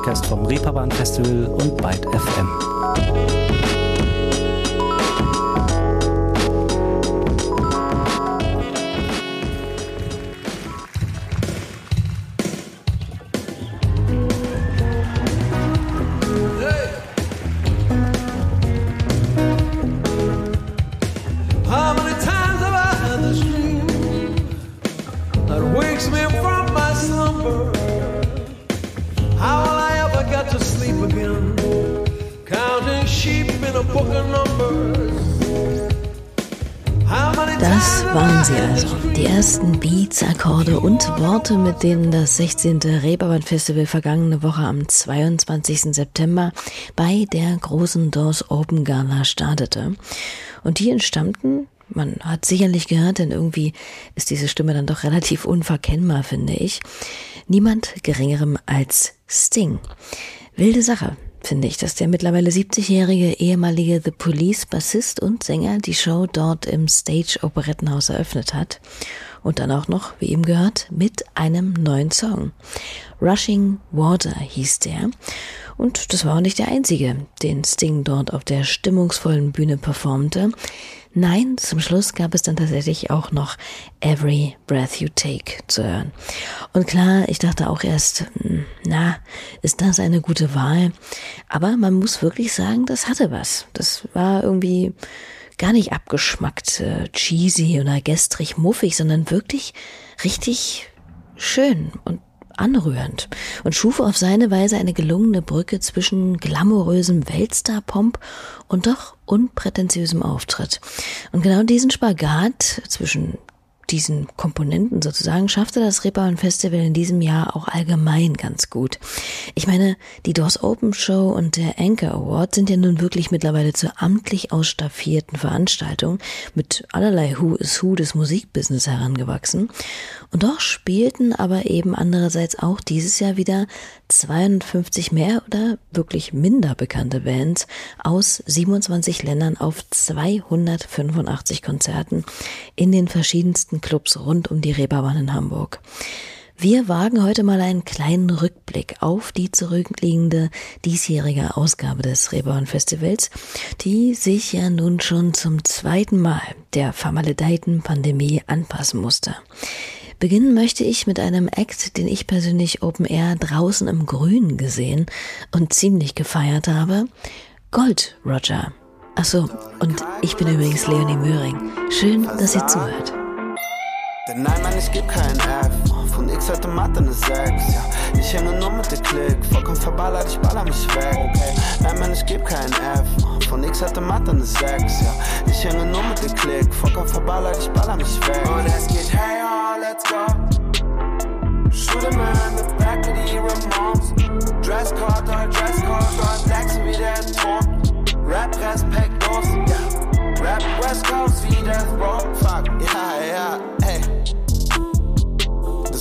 Podcast vom Reeperbahn Festival und Byte FM. Und Worte, mit denen das 16. Reeperbahn Festival vergangene Woche am 22. September bei der großen Doors Open Gala startete. Und die entstammten man hat sicherlich gehört, denn irgendwie ist diese Stimme dann doch relativ unverkennbar, finde ich. Niemand geringerem als Sting. Wilde Sache finde ich, dass der mittlerweile 70-jährige ehemalige The Police Bassist und Sänger die Show dort im Stage Operettenhaus eröffnet hat. Und dann auch noch, wie ihm gehört, mit einem neuen Song. Rushing Water hieß der. Und das war auch nicht der einzige, den Sting dort auf der stimmungsvollen Bühne performte. Nein, zum Schluss gab es dann tatsächlich auch noch Every Breath You Take zu hören. Und klar, ich dachte auch erst, hm, na, ist das eine gute Wahl? Aber man muss wirklich sagen, das hatte was. Das war irgendwie gar nicht abgeschmackt, äh, cheesy oder gestrig muffig, sondern wirklich richtig schön und anrührend und schuf auf seine Weise eine gelungene Brücke zwischen glamourösem Weltstar-Pomp und doch unprätentiösem Auftritt. Und genau diesen Spagat zwischen diesen Komponenten sozusagen schaffte das Reeperbahn Festival in diesem Jahr auch allgemein ganz gut. Ich meine, die Doors Open Show und der Anchor Award sind ja nun wirklich mittlerweile zur amtlich ausstaffierten Veranstaltung mit allerlei Who is Who des Musikbusiness herangewachsen. Und doch spielten aber eben andererseits auch dieses Jahr wieder 250 mehr oder wirklich minder bekannte Bands aus 27 Ländern auf 285 Konzerten in den verschiedensten Clubs rund um die Reeperbahn in Hamburg. Wir wagen heute mal einen kleinen Rückblick auf die zurückliegende diesjährige Ausgabe des Reeperbahn Festivals, die sich ja nun schon zum zweiten Mal der vermaledeiten Pandemie anpassen musste. Beginnen möchte ich mit einem Act, den ich persönlich Open Air draußen im Grün gesehen und ziemlich gefeiert habe. Gold Roger. Achso, und ich bin übrigens Leonie Möhring. Schön, dass ihr zuhört. Denn nein, Mann, ich geb kein F. Von X heute Mathe eine 6. Ja, ich hänge nur mit der Klick. Vollkommen verballert, ich baller mich weg. Okay. Nein, Mann, ich geb kein F. Von X heute Mathe eine 6. Ja, ich hänge nur mit der Klick. Vollkommen verballert, ich baller mich weg. Und es geht, hey, oh, let's go. Shoot a man, the back of the Ramones. Dresscode, all Dresscode, all Jackson wie der Ton. Rap, respektlos, ja. Yeah. Rap, West Coast wie das Bro. Fuck, ja, ja,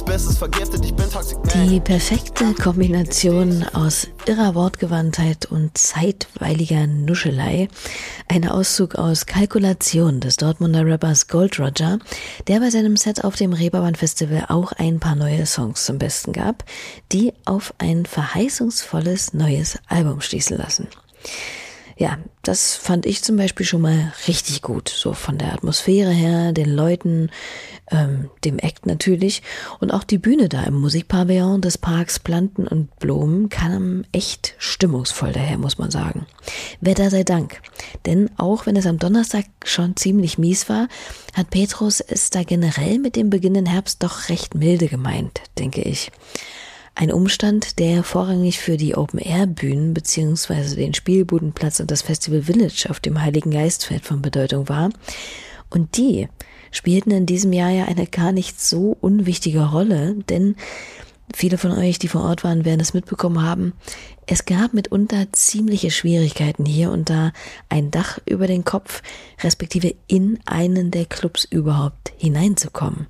hey. Die perfekte Kombination aus irrer Wortgewandtheit und zeitweiliger Nuschelei. Ein Auszug aus Kalkulation des Dortmunder Rappers Gold Roger, der bei seinem Set auf dem Reeperbahn Festival auch ein paar neue Songs zum Besten gab, die auf ein verheißungsvolles neues Album schließen lassen. Ja, das fand ich zum Beispiel schon mal richtig gut. So von der Atmosphäre her, den Leuten, ähm, dem Act natürlich. Und auch die Bühne da im Musikpavillon des Parks Planten und Blumen kam echt stimmungsvoll daher, muss man sagen. Wetter sei Dank. Denn auch wenn es am Donnerstag schon ziemlich mies war, hat Petrus es da generell mit dem beginnenden Herbst doch recht milde gemeint, denke ich. Ein Umstand, der vorrangig für die Open-Air-Bühnen bzw. den Spielbudenplatz und das Festival Village auf dem Heiligen Geistfeld von Bedeutung war. Und die spielten in diesem Jahr ja eine gar nicht so unwichtige Rolle, denn viele von euch, die vor Ort waren, werden es mitbekommen haben. Es gab mitunter ziemliche Schwierigkeiten hier und da ein Dach über den Kopf, respektive in einen der Clubs überhaupt hineinzukommen.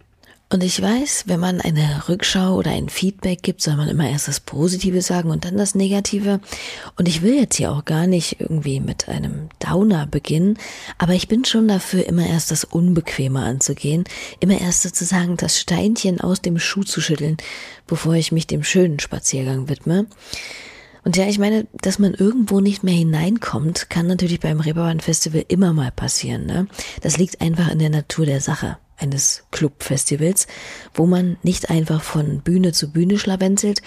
Und ich weiß, wenn man eine Rückschau oder ein Feedback gibt, soll man immer erst das Positive sagen und dann das Negative. Und ich will jetzt hier auch gar nicht irgendwie mit einem Downer beginnen, aber ich bin schon dafür, immer erst das Unbequeme anzugehen, immer erst sozusagen das Steinchen aus dem Schuh zu schütteln, bevor ich mich dem schönen Spaziergang widme. Und ja, ich meine, dass man irgendwo nicht mehr hineinkommt, kann natürlich beim Reeperbahn Festival immer mal passieren. Ne? Das liegt einfach in der Natur der Sache eines Clubfestivals, wo man nicht einfach von Bühne zu Bühne schlawenzelt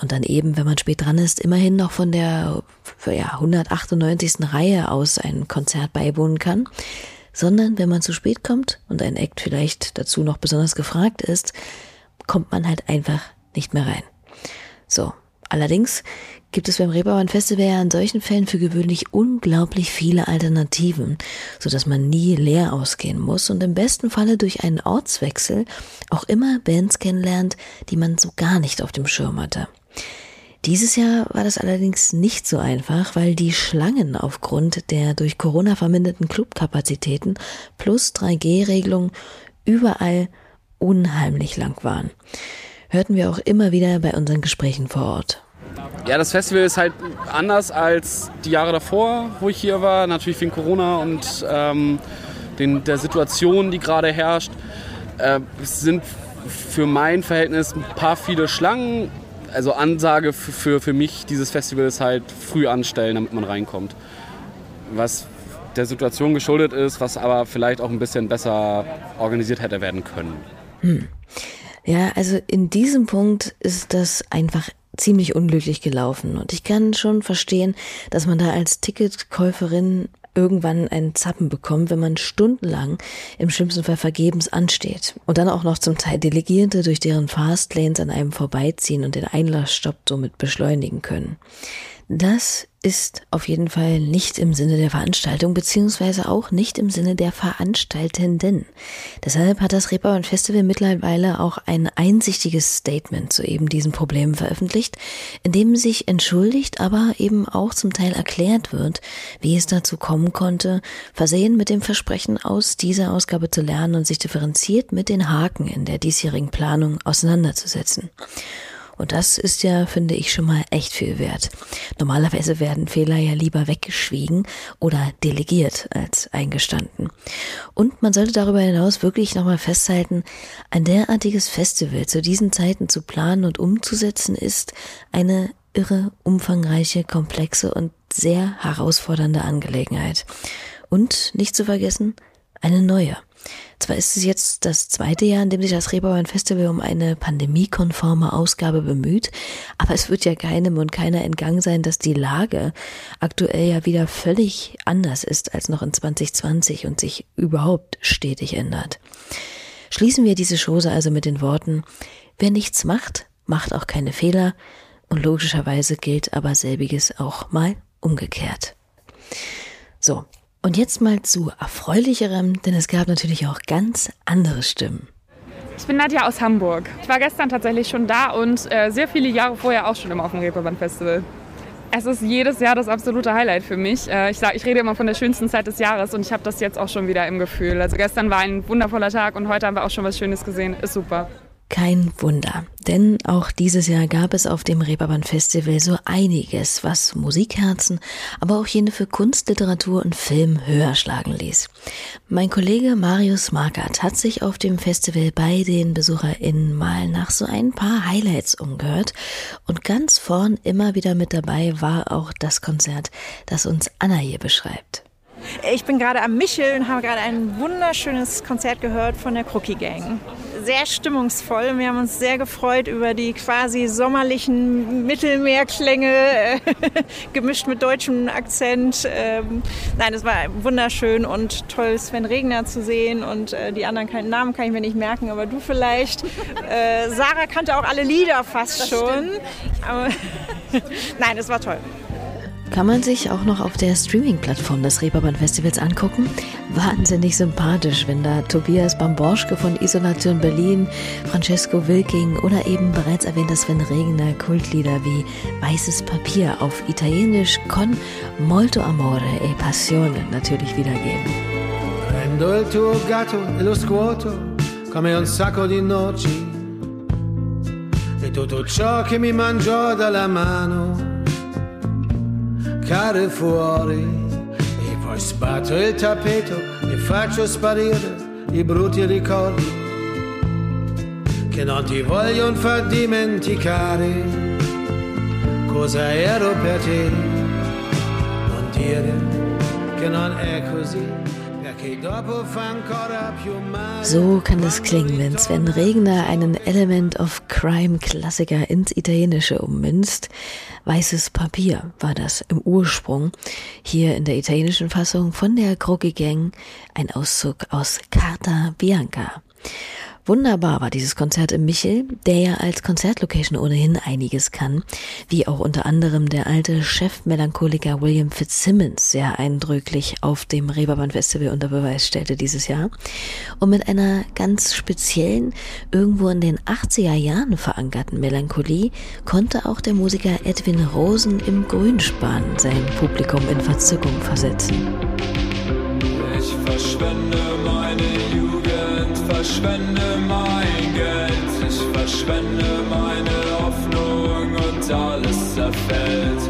und dann eben, wenn man spät dran ist, immerhin noch von der ja, 198. Reihe aus ein Konzert beiwohnen kann, sondern wenn man zu spät kommt und ein Act vielleicht dazu noch besonders gefragt ist, kommt man halt einfach nicht mehr rein. So, allerdings gibt es beim Reeperbahn Festival ja in solchen Fällen für gewöhnlich unglaublich viele Alternativen, so dass man nie leer ausgehen muss und im besten Falle durch einen Ortswechsel auch immer Bands kennenlernt, die man so gar nicht auf dem Schirm hatte. Dieses Jahr war das allerdings nicht so einfach, weil die Schlangen aufgrund der durch Corona verminderten Clubkapazitäten plus 3G-Regelung überall unheimlich lang waren. Hörten wir auch immer wieder bei unseren Gesprächen vor Ort. Ja, das Festival ist halt anders als die Jahre davor, wo ich hier war. Natürlich wegen Corona und ähm, den, der Situation, die gerade herrscht. Äh, es sind für mein Verhältnis ein paar viele Schlangen. Also Ansage für, für, mich dieses Festival ist halt früh anstellen, damit man reinkommt. Was der Situation geschuldet ist, was aber vielleicht auch ein bisschen besser organisiert hätte werden können. Hm. Ja, also in diesem Punkt ist das einfach ziemlich unglücklich gelaufen. Und ich kann schon verstehen, dass man da als Ticketkäuferin irgendwann einen Zappen bekommt, wenn man stundenlang im schlimmsten Fall vergebens ansteht. Und dann auch noch zum Teil Delegierte durch deren Fastlanes an einem vorbeiziehen und den Einlassstopp somit beschleunigen können. Das ist auf jeden Fall nicht im Sinne der Veranstaltung, beziehungsweise auch nicht im Sinne der Veranstaltenden. Deshalb hat das Reeperbahn Festival mittlerweile auch ein einsichtiges Statement zu eben diesen Problemen veröffentlicht, in dem sich entschuldigt, aber eben auch zum Teil erklärt wird, wie es dazu kommen konnte, versehen mit dem Versprechen aus dieser Ausgabe zu lernen und sich differenziert mit den Haken in der diesjährigen Planung auseinanderzusetzen. Und das ist ja, finde ich, schon mal echt viel wert. Normalerweise werden Fehler ja lieber weggeschwiegen oder delegiert als eingestanden. Und man sollte darüber hinaus wirklich nochmal festhalten, ein derartiges Festival zu diesen Zeiten zu planen und umzusetzen ist eine irre, umfangreiche, komplexe und sehr herausfordernde Angelegenheit. Und nicht zu vergessen, eine neue. Zwar ist es jetzt das zweite Jahr, in dem sich das Reeperbahn Festival um eine pandemiekonforme Ausgabe bemüht, aber es wird ja keinem und keiner entgangen sein, dass die Lage aktuell ja wieder völlig anders ist als noch in 2020 und sich überhaupt stetig ändert. Schließen wir diese Chose also mit den Worten, wer nichts macht, macht auch keine Fehler und logischerweise gilt aber selbiges auch mal umgekehrt. So, und jetzt mal zu erfreulicherem, denn es gab natürlich auch ganz andere Stimmen. Ich bin Nadja aus Hamburg. Ich war gestern tatsächlich schon da und äh, sehr viele Jahre vorher auch schon immer auf dem Reeperbahn Festival. Es ist jedes Jahr das absolute Highlight für mich. Äh, ich, sag, ich rede immer von der schönsten Zeit des Jahres und ich habe das jetzt auch schon wieder im Gefühl. Also gestern war ein wundervoller Tag und heute haben wir auch schon was Schönes gesehen. Ist super. Kein Wunder, denn auch dieses Jahr gab es auf dem Reeperbahn Festival so einiges, was Musikherzen, aber auch jene für Kunst, Literatur und Film höher schlagen ließ. Mein Kollege Marius Markert hat sich auf dem Festival bei den BesucherInnen mal nach so ein paar Highlights umgehört und ganz vorn immer wieder mit dabei war auch das Konzert, das uns Anna hier beschreibt. Ich bin gerade am Michel und habe gerade ein wunderschönes Konzert gehört von der Crookie Gang sehr stimmungsvoll. Wir haben uns sehr gefreut über die quasi sommerlichen Mittelmeerklänge, äh, gemischt mit deutschem Akzent. Ähm, nein, es war wunderschön und toll, Sven Regner zu sehen und äh, die anderen keinen Namen kann ich mir nicht merken, aber du vielleicht. Äh, Sarah kannte auch alle Lieder fast das schon. Nein, es war toll. Kann man sich auch noch auf der Streaming-Plattform des Reeperbahn Festivals angucken. Wahnsinnig sympathisch, wenn da Tobias Bamborschke von Isolation Berlin, Francesco Wilking oder eben bereits erwähnter Sven Regner Kultlieder wie Weißes Papier auf Italienisch con molto amore e passione natürlich wiedergeben. Prendo il tuo gatto e lo scuoto come un sacco di noci e tutto ciò che mi mangiò dalla mano cade fuori. E poi sbatto il tappeto e faccio sparire i brutti ricordi che non ti vogliono far dimenticare. Cosa ero per te, non dire che non è così. So kann es klingen, wenn Sven Regner einen Element of Crime Klassiker ins Italienische ummünzt. Weißes Papier war das im Ursprung. Hier in der italienischen Fassung von der Croquis Gang ein Auszug aus Carta Bianca. Wunderbar war dieses Konzert im Michel, der ja als Konzertlocation ohnehin einiges kann, wie auch unter anderem der alte Chefmelancholiker William Fitzsimmons sehr eindrücklich auf dem Reeperbahn Festival unter Beweis stellte dieses Jahr. Und mit einer ganz speziellen, irgendwo in den 80er Jahren verankerten Melancholie konnte auch der Musiker Edwin Rosen im Grünspan sein Publikum in Verzückung versetzen. Ich verschwende meine Jugend, verschwende mein Geld, ich verschwende meine Hoffnung und alles zerfällt.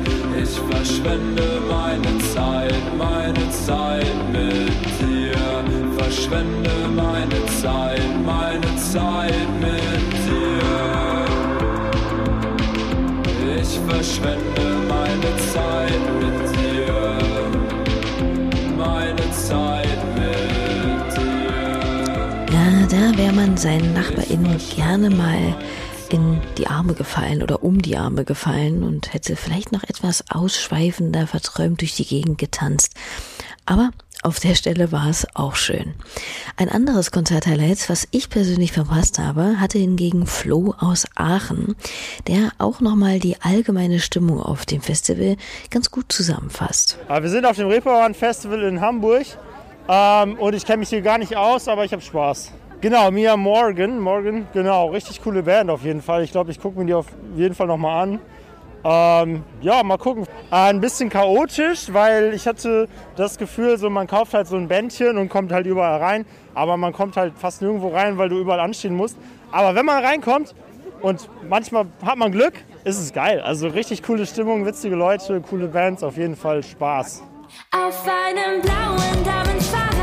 Ich verschwende meine Zeit, meine Zeit mit dir. Verschwende meine Zeit, meine Zeit mit dir. Ich verschwende meine Zeit mit dir. Da wäre man seinen NachbarInnen gerne mal in die Arme gefallen oder um die Arme gefallen und hätte vielleicht noch etwas ausschweifender verträumt durch die Gegend getanzt. Aber auf der Stelle war es auch schön. Ein anderes Konzerthighlight, was ich persönlich verpasst habe, hatte hingegen Flo aus Aachen, der auch nochmal die allgemeine Stimmung auf dem Festival ganz gut zusammenfasst. Aber wir sind auf dem Reeperbahn Festival in Hamburg ähm, und ich kenne mich hier gar nicht aus, aber ich habe Spaß. Genau, Mia Morgan, Morgan, genau, richtig coole Band auf jeden Fall. Ich glaube, ich gucke mir die auf jeden Fall nochmal an. Ähm, ja, mal gucken. Äh, ein bisschen chaotisch, weil ich hatte das Gefühl, so man kauft halt so ein Bändchen und kommt halt überall rein, aber man kommt halt fast nirgendwo rein, weil du überall anstehen musst. Aber wenn man reinkommt und manchmal hat man Glück, ist es geil. Also richtig coole Stimmung, witzige Leute, coole Bands, auf jeden Fall Spaß. Auf einem blauen Damenfahrrad,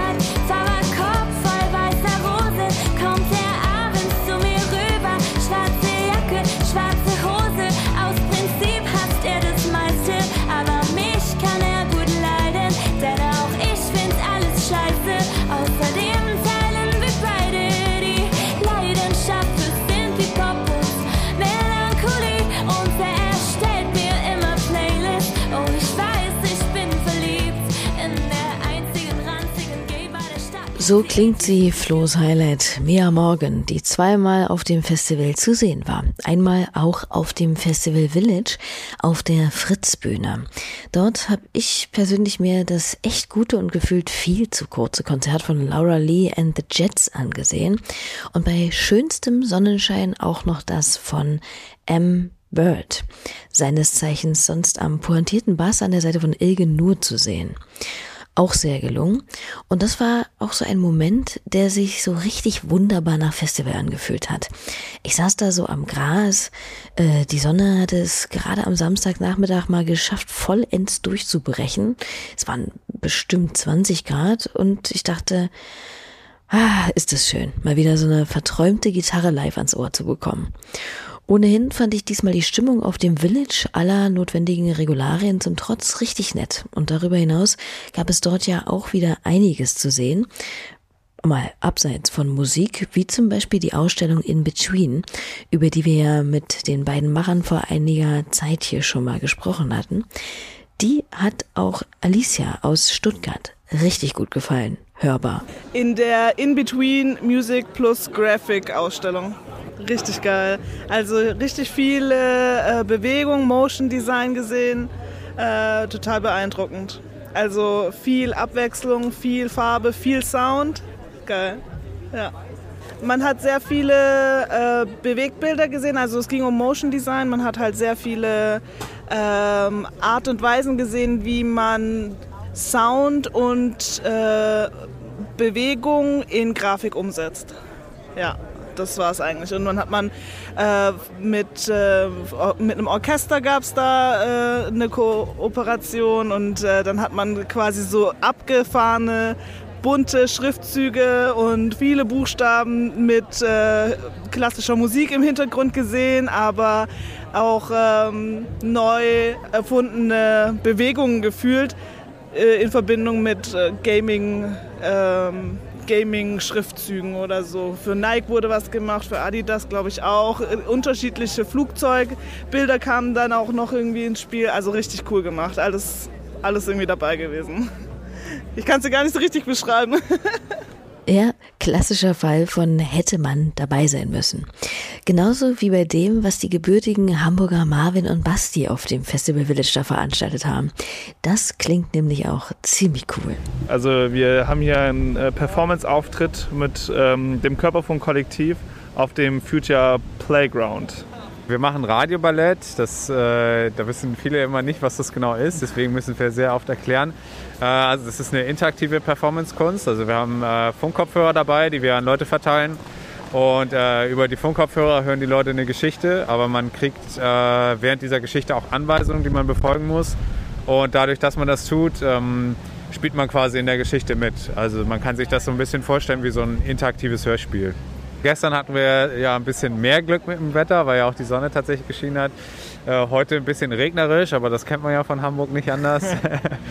So klingt sie, Flo's Highlight, Mia Morgan, die zweimal auf dem Festival zu sehen war. Einmal auch auf dem Festival Village auf der Fritzbühne. Dort habe ich persönlich mir das echt gute und gefühlt viel zu kurze Konzert von Laura Lee and the Jets angesehen und bei schönstem Sonnenschein auch noch das von M. Bird, seines Zeichens sonst am pointierten Bass an der Seite von Ilge Nur zu sehen auch sehr gelungen. Und das war auch so ein Moment, der sich so richtig wunderbar nach Festival angefühlt hat. Ich saß da so am Gras, äh, die Sonne hatte es gerade am Samstagnachmittag mal geschafft, vollends durchzubrechen. Es waren bestimmt 20 Grad und ich dachte, ah, ist das schön, mal wieder so eine verträumte Gitarre live ans Ohr zu bekommen. Ohnehin fand ich diesmal die Stimmung auf dem Village aller notwendigen Regularien zum Trotz richtig nett. Und darüber hinaus gab es dort ja auch wieder einiges zu sehen. Mal abseits von Musik, wie zum Beispiel die Ausstellung In Between, über die wir ja mit den beiden Machern vor einiger Zeit hier schon mal gesprochen hatten. Die hat auch Alicia aus Stuttgart richtig gut gefallen. Hörbar. in der In-Between Music plus Graphic Ausstellung. Richtig geil. Also richtig viele äh, Bewegung, Motion Design gesehen. Äh, total beeindruckend. Also viel Abwechslung, viel Farbe, viel Sound. Geil. Ja. Man hat sehr viele äh, Bewegtbilder gesehen, also es ging um Motion Design. Man hat halt sehr viele ähm, Art und Weisen gesehen, wie man Sound und äh, Bewegung in Grafik umsetzt. Ja, das war es eigentlich. Und dann hat man äh, mit, äh, mit einem Orchester gab es da äh, eine Kooperation und äh, dann hat man quasi so abgefahrene bunte Schriftzüge und viele Buchstaben mit äh, klassischer Musik im Hintergrund gesehen, aber auch ähm, neu erfundene Bewegungen gefühlt äh, in Verbindung mit Gaming. Ähm, Gaming-Schriftzügen oder so. Für Nike wurde was gemacht, für Adidas glaube ich auch. Äh, Unterschiedliche Flugzeugbilder kamen dann auch noch irgendwie ins Spiel. Also richtig cool gemacht. Alles, alles irgendwie dabei gewesen. Ich kann es dir gar nicht so richtig beschreiben. Ja, klassischer Fall von hätte man dabei sein müssen. Genauso wie bei dem, was die gebürtigen Hamburger Marvin und Basti auf dem Festival Village da veranstaltet haben. Das klingt nämlich auch ziemlich cool. Also wir haben hier einen äh, Performance-Auftritt mit ähm, dem Körperfunk-Kollektiv auf dem Future Playground. Wir machen Radioballett. Das, äh, da wissen viele immer nicht, was das genau ist. Deswegen müssen wir sehr oft erklären. Äh, also das ist eine interaktive Performance-Kunst. Also wir haben äh, Funkkopfhörer dabei, die wir an Leute verteilen. Und äh, über die Funkkopfhörer hören die Leute eine Geschichte. Aber man kriegt äh, während dieser Geschichte auch Anweisungen, die man befolgen muss. Und dadurch, dass man das tut, ähm, spielt man quasi in der Geschichte mit. Also man kann sich das so ein bisschen vorstellen wie so ein interaktives Hörspiel. Gestern hatten wir ja ein bisschen mehr Glück mit dem Wetter, weil ja auch die Sonne tatsächlich geschienen hat. Äh, heute ein bisschen regnerisch, aber das kennt man ja von Hamburg nicht anders.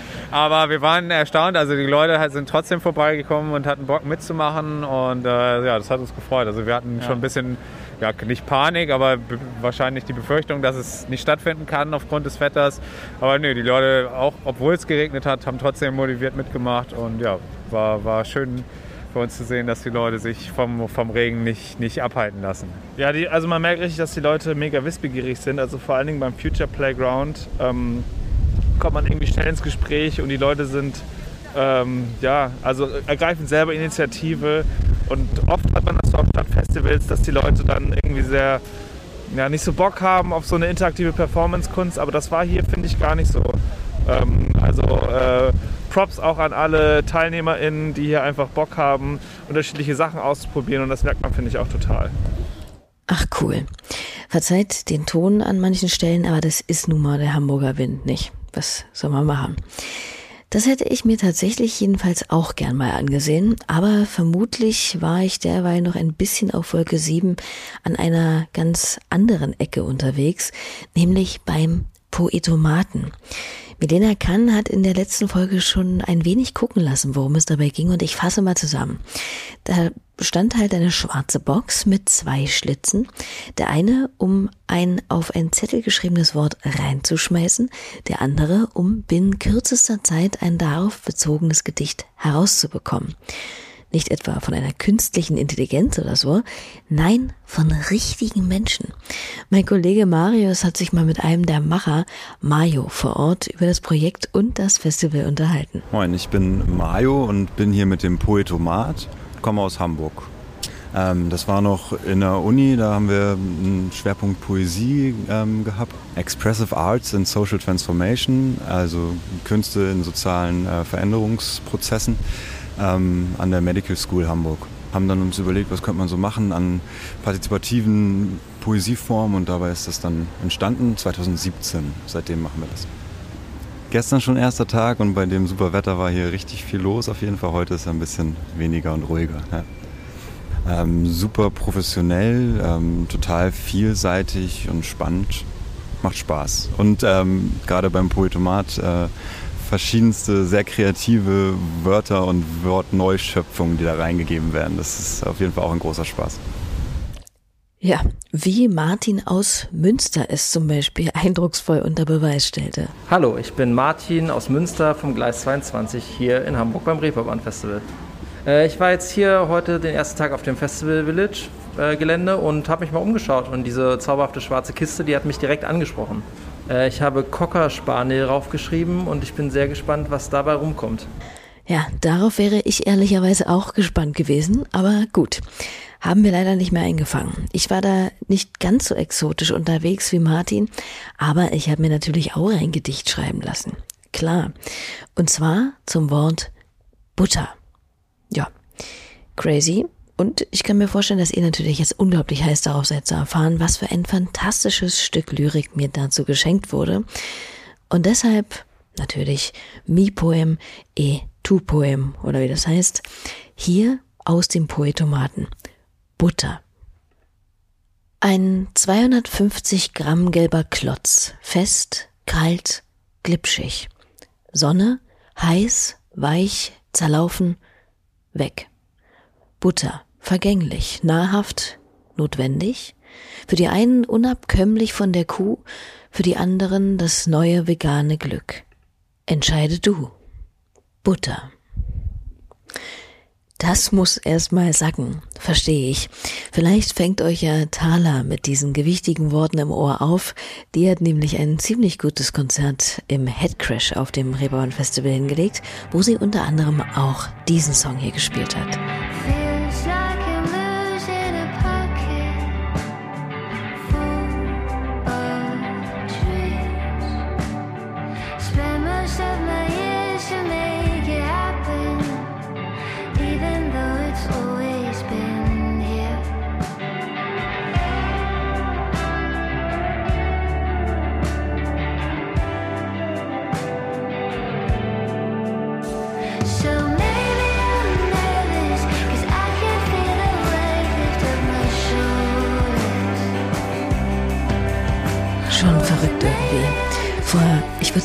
aber wir waren erstaunt, also die Leute halt sind trotzdem vorbeigekommen und hatten Bock mitzumachen und äh, ja, das hat uns gefreut. Also wir hatten Ja. schon ein bisschen, ja nicht Panik, aber be- wahrscheinlich die Befürchtung, dass es nicht stattfinden kann aufgrund des Wetters. Aber nö, die Leute, auch obwohl es geregnet hat, haben trotzdem motiviert mitgemacht und ja, war, war schön für uns zu sehen, dass die Leute sich vom, vom Regen nicht, nicht abhalten lassen. Ja, die, also man merkt richtig, dass die Leute mega wissbegierig sind. Also vor allen Dingen beim Future Playground ähm, kommt man irgendwie schnell ins Gespräch und die Leute sind, ähm, ja, also ergreifen selber Initiative. Und oft hat man das so auf Stadtfestivals, dass die Leute dann irgendwie sehr, ja, nicht so Bock haben auf so eine interaktive Performance-Kunst. Aber das war hier, finde ich, gar nicht so. Ähm, also äh, Props auch an alle TeilnehmerInnen, die hier einfach Bock haben, unterschiedliche Sachen auszuprobieren. Und das merkt man, finde ich, auch total. Ach cool. Verzeiht den Ton an manchen Stellen, aber das ist nun mal der Hamburger Wind nicht. Was soll man machen? Das hätte ich mir tatsächlich jedenfalls auch gern mal angesehen, aber vermutlich war ich derweil noch ein bisschen auf Wolke 7 an einer ganz anderen Ecke unterwegs, nämlich beim Poetomaten. Milena Kann hat in der letzten Folge schon ein wenig gucken lassen, worum es dabei ging und ich fasse mal zusammen. Da stand halt eine schwarze Box mit zwei Schlitzen. Der eine, um ein auf ein Zettel geschriebenes Wort reinzuschmeißen, der andere, um binnen kürzester Zeit ein darauf bezogenes Gedicht herauszubekommen. Nicht etwa von einer künstlichen Intelligenz oder so, nein, von richtigen Menschen. Mein Kollege Marius hat sich mal mit einem der Macher, Mayo, vor Ort über das Projekt und das Festival unterhalten. Moin, ich bin Mario und bin hier mit dem Poetomat, komme aus Hamburg. Ähm, das war noch in der Uni, da haben wir einen Schwerpunkt Poesie ähm, gehabt. Expressive Arts and Social Transformation, also Künste in sozialen äh, Veränderungsprozessen ähm, an der Medical School Hamburg. Haben dann uns überlegt, was könnte man so machen an partizipativen Poesieformen und dabei ist das dann entstanden 2017. Seitdem machen wir das. Gestern schon erster Tag und bei dem super Wetter war hier richtig viel los auf jeden Fall. Heute ist ein bisschen weniger und ruhiger. Ja. Ähm, super professionell, ähm, total vielseitig und spannend. Macht Spaß. Und ähm, gerade beim Poetomat äh, verschiedenste, sehr kreative Wörter und Wortneuschöpfungen, die da reingegeben werden. Das ist auf jeden Fall auch ein großer Spaß. Ja, wie Martin aus Münster es zum Beispiel eindrucksvoll unter Beweis stellte. Hallo, ich bin Martin aus Münster vom Gleis 22 hier in Hamburg beim Reeperbahn Festival. Äh, ich war jetzt hier heute den ersten Tag auf dem Festival Village äh, Gelände und habe mich mal umgeschaut und diese zauberhafte schwarze Kiste, die hat mich direkt angesprochen. Äh, ich habe Cocker Spaniel raufgeschrieben und ich bin sehr gespannt, was dabei rumkommt. Ja, darauf wäre ich ehrlicherweise auch gespannt gewesen, aber gut. Haben wir leider nicht mehr eingefangen. Ich war da nicht ganz so exotisch unterwegs wie Martin, aber ich habe mir natürlich auch ein Gedicht schreiben lassen. Klar. Und zwar zum Wort Butter. Ja. Crazy. Und ich kann mir vorstellen, dass ihr natürlich jetzt unglaublich heiß darauf seid zu erfahren, was für ein fantastisches Stück Lyrik mir dazu geschenkt wurde. Und deshalb natürlich mi poem et Tu-Poem oder wie das heißt. Hier aus dem Poetomaten. Butter. Ein 250 Gramm gelber Klotz, fest, kalt, glitschig. Sonne, heiß, weich, zerlaufen, weg. Butter, vergänglich, nahrhaft, notwendig. Für die einen unabkömmlich von der Kuh, für die anderen das neue vegane Glück. Entscheide du. Butter. Das muss erstmal sacken, verstehe ich. Vielleicht fängt euch ja Thala mit diesen gewichtigen Worten im Ohr auf. Die hat nämlich ein ziemlich gutes Konzert im Headcrash auf dem Reeperbahn Festival hingelegt, wo sie unter anderem auch diesen Song hier gespielt hat.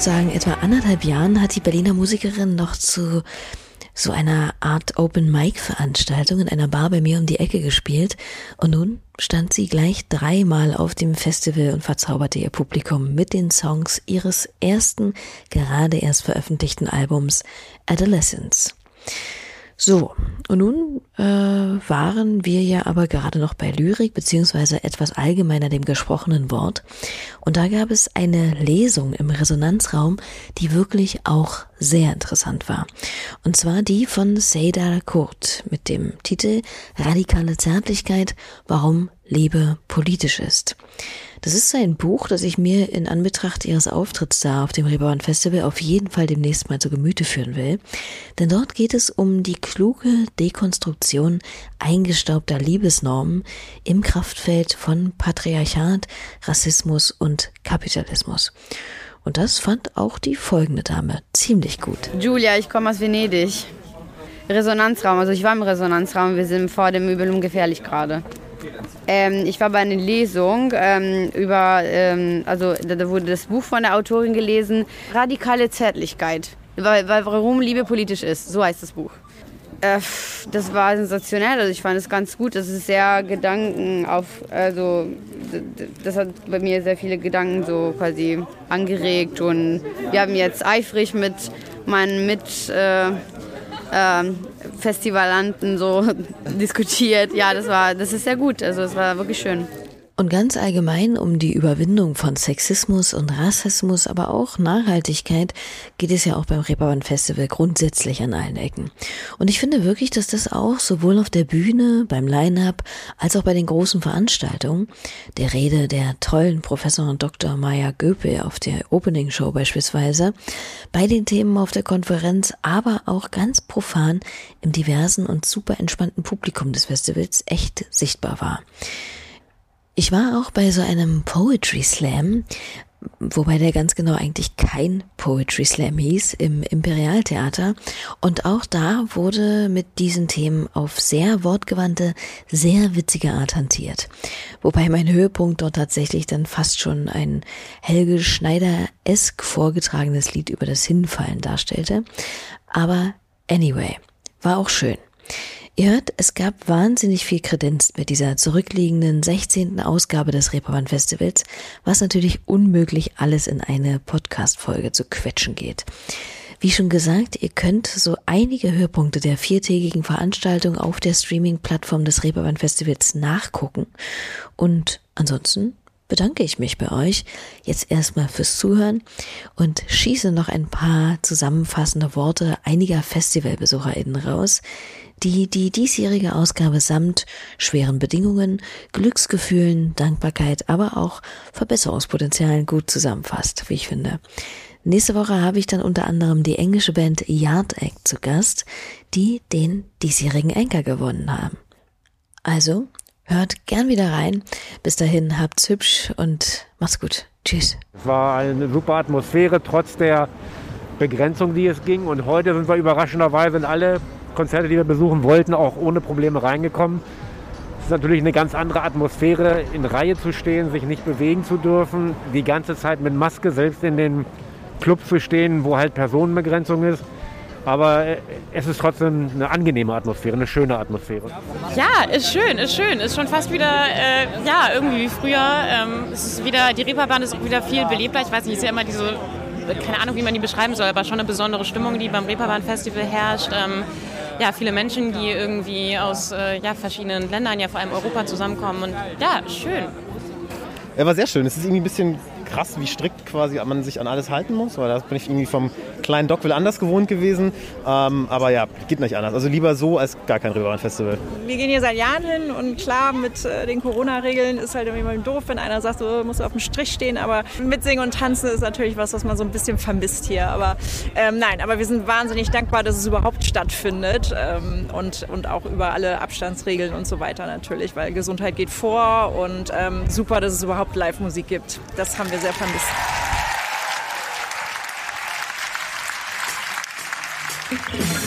Sagen, etwa anderthalb Jahren hat die Berliner Musikerin noch zu so einer Art Open Mic Veranstaltung in einer Bar bei mir um die Ecke gespielt und nun stand sie gleich dreimal auf dem Festival und verzauberte ihr Publikum mit den Songs ihres ersten, gerade erst veröffentlichten Albums Adolescence. So, und nun äh, waren wir ja aber gerade noch bei Lyrik, beziehungsweise etwas allgemeiner dem gesprochenen Wort. Und da gab es eine Lesung im Resonanzraum, die wirklich auch sehr interessant war. Und zwar die von Seydar Kurt mit dem Titel Radikale Zärtlichkeit, warum Liebe politisch ist. Das ist ein Buch, das ich mir in Anbetracht ihres Auftritts da auf dem Reeperbahn Festival auf jeden Fall demnächst mal zu Gemüte führen will. Denn dort geht es um die kluge Dekonstruktion eingestaubter Liebesnormen im Kraftfeld von Patriarchat, Rassismus und Kapitalismus. Und das fand auch die folgende Dame ziemlich gut. Julia, ich komme aus Venedig. Resonanzraum, also ich war im Resonanzraum, wir sind vor dem Übel und gefährlich gerade. Ähm, ich war bei einer Lesung ähm, über, ähm, also da, wurde das Buch von der Autorin gelesen, Radikale Zärtlichkeit, weil, weil, warum Liebe politisch ist, so heißt das Buch. Äh, das war sensationell, also ich fand es ganz gut, das ist sehr Gedanken auf, also das hat bei mir sehr viele Gedanken so quasi angeregt und wir haben jetzt eifrig mit meinen Mit... Äh, ähm, Festivalanten so diskutiert. Ja, das war, das ist sehr gut. Also es war wirklich schön. Und ganz allgemein um die Überwindung von Sexismus und Rassismus, aber auch Nachhaltigkeit geht es ja auch beim Reeperbahn Festival grundsätzlich an allen Ecken. Und ich finde wirklich, dass das auch sowohl auf der Bühne, beim Line-Up, als auch bei den großen Veranstaltungen, der Rede der tollen Professor Dr. Maya Göpel auf der Opening Show beispielsweise, bei den Themen auf der Konferenz, aber auch ganz profan im diversen und super entspannten Publikum des Festivals echt sichtbar war. Ich war auch bei so einem Poetry Slam, wobei der ganz genau eigentlich kein Poetry Slam hieß, im Imperialtheater. Und auch da wurde mit diesen Themen auf sehr wortgewandte, sehr witzige Art hantiert. Wobei mein Höhepunkt dort tatsächlich dann fast schon ein Helge Schneider-esk vorgetragenes Lied über das Hinfallen darstellte. Aber anyway, war auch schön. Ihr hört, es gab wahnsinnig viel Kredenz mit dieser zurückliegenden 16. Ausgabe des Reeperbahn Festivals, was natürlich unmöglich alles in eine Podcast-Folge zu quetschen geht. Wie schon gesagt, ihr könnt so einige Höhepunkte der viertägigen Veranstaltung auf der Streaming-Plattform des Reeperbahn Festivals nachgucken. Und ansonsten bedanke ich mich bei euch jetzt erstmal fürs Zuhören und schieße noch ein paar zusammenfassende Worte einiger FestivalbesucherInnen raus, die die diesjährige Ausgabe samt schweren Bedingungen, Glücksgefühlen, Dankbarkeit, aber auch Verbesserungspotenzialen gut zusammenfasst, wie ich finde. Nächste Woche habe ich dann unter anderem die englische Band Yard Act zu Gast, die den diesjährigen Anchor gewonnen haben. Also, hört gern wieder rein. Bis dahin, habt's hübsch und macht's gut. Tschüss. Es war eine super Atmosphäre, trotz der Begrenzung, die es ging. Und heute sind wir überraschenderweise in alle Konzerte, die wir besuchen wollten, auch ohne Probleme reingekommen. Es ist natürlich eine ganz andere Atmosphäre, in Reihe zu stehen, sich nicht bewegen zu dürfen, die ganze Zeit mit Maske selbst in den Club zu stehen, wo halt Personenbegrenzung ist. Aber äh, es ist trotzdem eine angenehme Atmosphäre, eine schöne Atmosphäre. Ja, ist schön, ist schön. Ist schon fast wieder, äh, ja, irgendwie wie früher. Ähm, es ist wieder, die Reeperbahn ist auch wieder viel belebter. Ich weiß nicht, ist ja immer diese, keine Ahnung, wie man die beschreiben soll, aber schon eine besondere Stimmung, die beim Reeperbahn-Festival herrscht. Ähm, ja, viele Menschen, die irgendwie aus äh, ja, verschiedenen Ländern, ja vor allem Europa zusammenkommen. Und ja, schön. Er war sehr schön. Es ist irgendwie ein bisschen krass, wie strikt quasi man sich an alles halten muss, weil da bin ich irgendwie vom kleinen Dockville anders gewohnt gewesen. Ähm, aber ja, geht nicht anders. Also lieber so als gar kein Reeperbahn-Festival. Wir gehen hier seit Jahren hin und klar, mit äh, den Corona-Regeln ist halt irgendwie doof, wenn einer sagt, so muss auf dem Strich stehen. Aber mitsingen und tanzen ist natürlich was, was man so ein bisschen vermisst hier. Aber ähm, nein, aber wir sind wahnsinnig dankbar, dass es überhaupt stattfindet ähm, und, und auch über alle Abstandsregeln und so weiter natürlich, weil Gesundheit geht vor und ähm, super, dass es überhaupt Live-Musik gibt. Das haben wir sehr vermisst. Thank you.